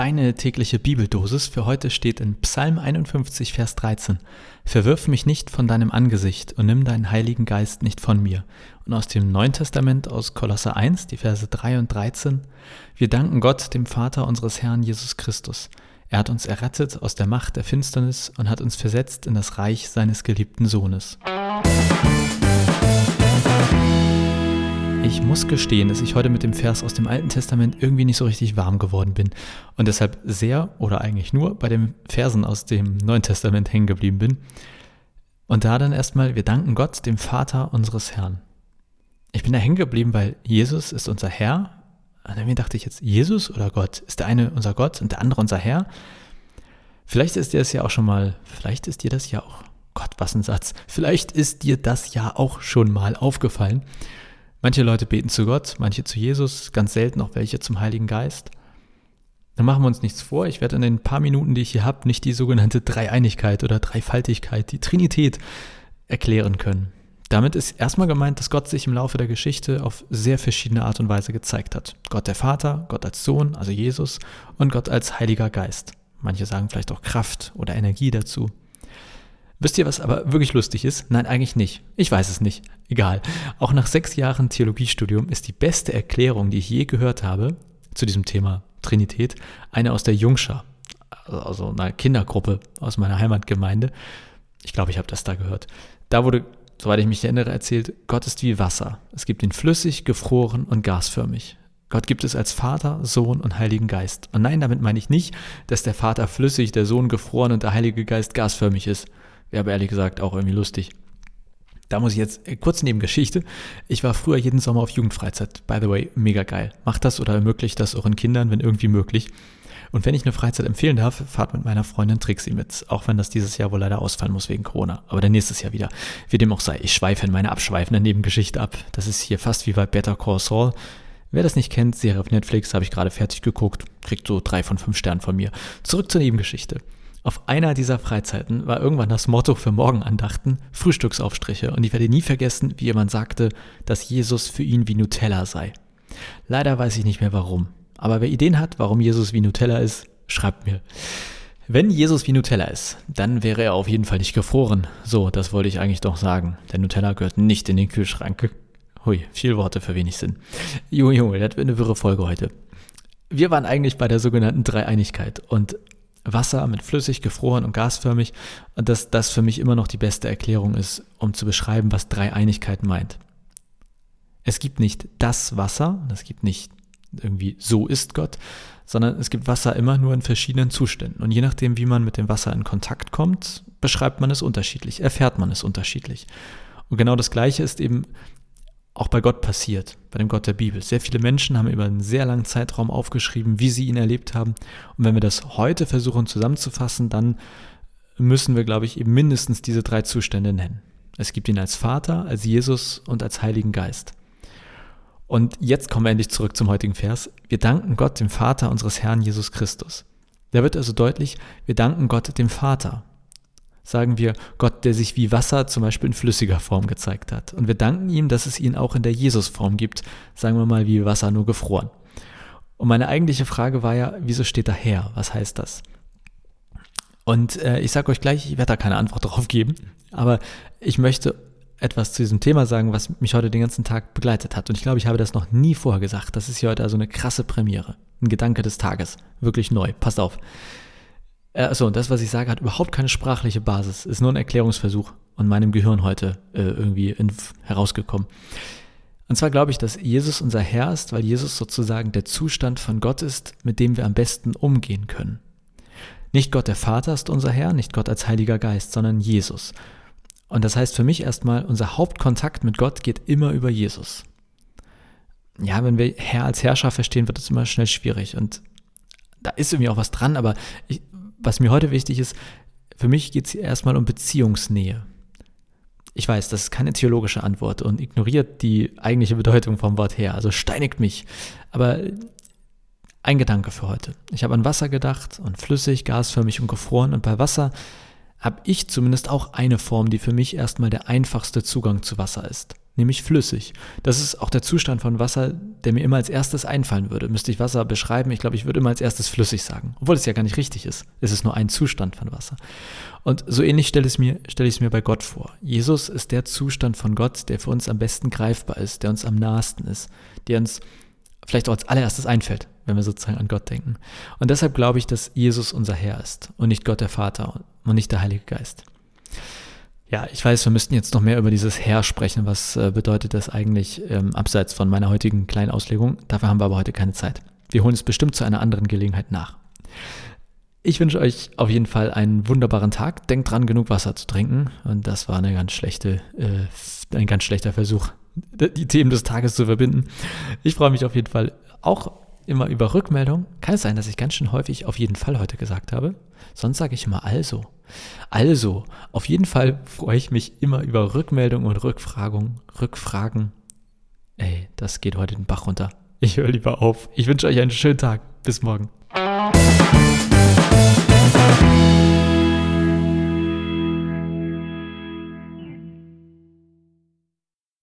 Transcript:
Deine tägliche Bibeldosis für heute steht in Psalm 51, Vers 13. Verwirf mich nicht von deinem Angesicht und nimm deinen Heiligen Geist nicht von mir. Und aus dem Neuen Testament aus Kolosser 1, die Verse 3 und 13. Wir danken Gott, dem Vater unseres Herrn Jesus Christus. Er hat uns errettet aus der Macht der Finsternis und hat uns versetzt in das Reich seines geliebten Sohnes. Ich muss gestehen, dass ich heute mit dem Vers aus dem Alten Testament irgendwie nicht so richtig warm geworden bin und deshalb sehr oder eigentlich nur bei den Versen aus dem Neuen Testament hängen geblieben bin. Und da dann erstmal, wir danken Gott, dem Vater unseres Herrn. Ich bin da hängen geblieben, weil Jesus ist unser Herr. Und dann dachte ich jetzt, Jesus oder Gott? Ist der eine unser Gott und der andere unser Herr? Vielleicht ist dir das ja auch schon mal, vielleicht ist dir das ja auch, Gott, was ein Satz, vielleicht ist dir das ja auch schon mal aufgefallen. Manche Leute beten zu Gott, manche zu Jesus, ganz selten auch welche zum Heiligen Geist. Dann machen wir uns nichts vor. Ich werde in den paar Minuten, die ich hier habe, nicht die sogenannte Dreieinigkeit oder Dreifaltigkeit, die Trinität erklären können. Damit ist erstmal gemeint, dass Gott sich im Laufe der Geschichte auf sehr verschiedene Art und Weise gezeigt hat. Gott der Vater, Gott als Sohn, also Jesus, und Gott als Heiliger Geist. Manche sagen vielleicht auch Kraft oder Energie dazu. Wisst ihr, was aber wirklich lustig ist? Nein, eigentlich nicht. Ich weiß es nicht. Egal. Auch nach sechs Jahren Theologiestudium ist die beste Erklärung, die ich je gehört habe zu diesem Thema Trinität, eine aus der Jungschar, also einer Kindergruppe aus meiner Heimatgemeinde. Ich glaube, ich habe das da gehört. Da wurde, soweit ich mich erinnere, erzählt, Gott ist wie Wasser. Es gibt ihn flüssig, gefroren und gasförmig. Gott gibt es als Vater, Sohn und Heiligen Geist. Und nein, damit meine ich nicht, dass der Vater flüssig, der Sohn gefroren und der Heilige Geist gasförmig ist. Wäre aber ehrlich gesagt auch irgendwie lustig. Da muss ich jetzt äh, kurz neben Geschichte. Ich war früher jeden Sommer auf Jugendfreizeit. By the way, mega geil. Macht das oder ermöglicht das euren Kindern, wenn irgendwie möglich. Und wenn ich eine Freizeit empfehlen darf, fahrt mit meiner Freundin Trixie mit. Auch wenn das dieses Jahr wohl leider ausfallen muss wegen Corona. Aber dann nächstes Jahr wieder. Wie dem auch sei, ich schweife in meine abschweifende Nebengeschichte ab. Das ist hier fast wie bei Better Call Saul. Wer das nicht kennt, Serie auf Netflix, habe ich gerade fertig geguckt. Kriegt so drei von fünf Sternen von mir. Zurück zur Nebengeschichte. Auf einer dieser Freizeiten war irgendwann das Motto für Morgenandachten Frühstücksaufstriche und ich werde nie vergessen, wie jemand sagte, dass Jesus für ihn wie Nutella sei. Leider weiß ich nicht mehr warum. Aber wer Ideen hat, warum Jesus wie Nutella ist, schreibt mir. Wenn Jesus wie Nutella ist, dann wäre er auf jeden Fall nicht gefroren. So, das wollte ich eigentlich doch sagen. Denn Nutella gehört nicht in den Kühlschrank. Hui, viel Worte für wenig Sinn. Junge, Junge, das wird eine wirre Folge heute. Wir waren eigentlich bei der sogenannten Dreieinigkeit und Wasser mit flüssig, gefroren und gasförmig, dass das für mich immer noch die beste Erklärung ist, um zu beschreiben, was Dreieinigkeit meint. Es gibt nicht das Wasser, es gibt nicht irgendwie so ist Gott, sondern es gibt Wasser immer nur in verschiedenen Zuständen. Und je nachdem, wie man mit dem Wasser in Kontakt kommt, beschreibt man es unterschiedlich, erfährt man es unterschiedlich. Und genau das Gleiche ist eben auch bei Gott passiert, bei dem Gott der Bibel. Sehr viele Menschen haben über einen sehr langen Zeitraum aufgeschrieben, wie sie ihn erlebt haben. Und wenn wir das heute versuchen zusammenzufassen, dann müssen wir, glaube ich, eben mindestens diese drei Zustände nennen. Es gibt ihn als Vater, als Jesus und als Heiligen Geist. Und jetzt kommen wir endlich zurück zum heutigen Vers. Wir danken Gott, dem Vater unseres Herrn Jesus Christus. Da wird also deutlich, wir danken Gott, dem Vater sagen wir Gott, der sich wie Wasser zum Beispiel in flüssiger Form gezeigt hat. Und wir danken ihm, dass es ihn auch in der Jesus-Form gibt, sagen wir mal wie Wasser nur gefroren. Und meine eigentliche Frage war ja, wieso steht da her? Was heißt das? Und äh, ich sage euch gleich, ich werde da keine Antwort drauf geben, aber ich möchte etwas zu diesem Thema sagen, was mich heute den ganzen Tag begleitet hat. Und ich glaube, ich habe das noch nie vorher gesagt. Das ist hier heute also eine krasse Premiere. Ein Gedanke des Tages. Wirklich neu. Passt auf. Äh, und das, was ich sage, hat überhaupt keine sprachliche Basis. Ist nur ein Erklärungsversuch und meinem Gehirn heute äh, irgendwie in, herausgekommen. Und zwar glaube ich, dass Jesus unser Herr ist, weil Jesus sozusagen der Zustand von Gott ist, mit dem wir am besten umgehen können. Nicht Gott der Vater ist unser Herr, nicht Gott als Heiliger Geist, sondern Jesus. Und das heißt für mich erstmal, unser Hauptkontakt mit Gott geht immer über Jesus. Ja, wenn wir Herr als Herrscher verstehen, wird es immer schnell schwierig. Und da ist irgendwie auch was dran, aber ich, was mir heute wichtig ist, für mich geht es erstmal um Beziehungsnähe. Ich weiß, das ist keine theologische Antwort und ignoriert die eigentliche Bedeutung vom Wort her, also steinigt mich. Aber ein Gedanke für heute. Ich habe an Wasser gedacht und flüssig, gasförmig und gefroren und bei Wasser habe ich zumindest auch eine Form, die für mich erstmal der einfachste Zugang zu Wasser ist, nämlich flüssig. Das ist auch der Zustand von Wasser, der mir immer als erstes einfallen würde. Müsste ich Wasser beschreiben, ich glaube, ich würde immer als erstes flüssig sagen, obwohl es ja gar nicht richtig ist. Es ist nur ein Zustand von Wasser. Und so ähnlich stelle ich, mir, stelle ich es mir bei Gott vor. Jesus ist der Zustand von Gott, der für uns am besten greifbar ist, der uns am nahesten ist, der uns vielleicht auch als allererstes einfällt, wenn wir sozusagen an Gott denken. Und deshalb glaube ich, dass Jesus unser Herr ist und nicht Gott der Vater und nicht der Heilige Geist. Ja, ich weiß, wir müssten jetzt noch mehr über dieses Herr sprechen. Was äh, bedeutet das eigentlich ähm, abseits von meiner heutigen kleinen Auslegung? Dafür haben wir aber heute keine Zeit. Wir holen es bestimmt zu einer anderen Gelegenheit nach. Ich wünsche euch auf jeden Fall einen wunderbaren Tag. Denkt dran, genug Wasser zu trinken. Und das war eine ganz schlechte, äh, ein ganz schlechter Versuch, die Themen des Tages zu verbinden. Ich freue mich auf jeden Fall auch immer über Rückmeldung. Kann es sein, dass ich ganz schön häufig auf jeden Fall heute gesagt habe? Sonst sage ich immer also. Also, auf jeden Fall freue ich mich immer über Rückmeldung und Rückfragung, Rückfragen. Ey, das geht heute den Bach runter. Ich höre lieber auf. Ich wünsche euch einen schönen Tag. Bis morgen.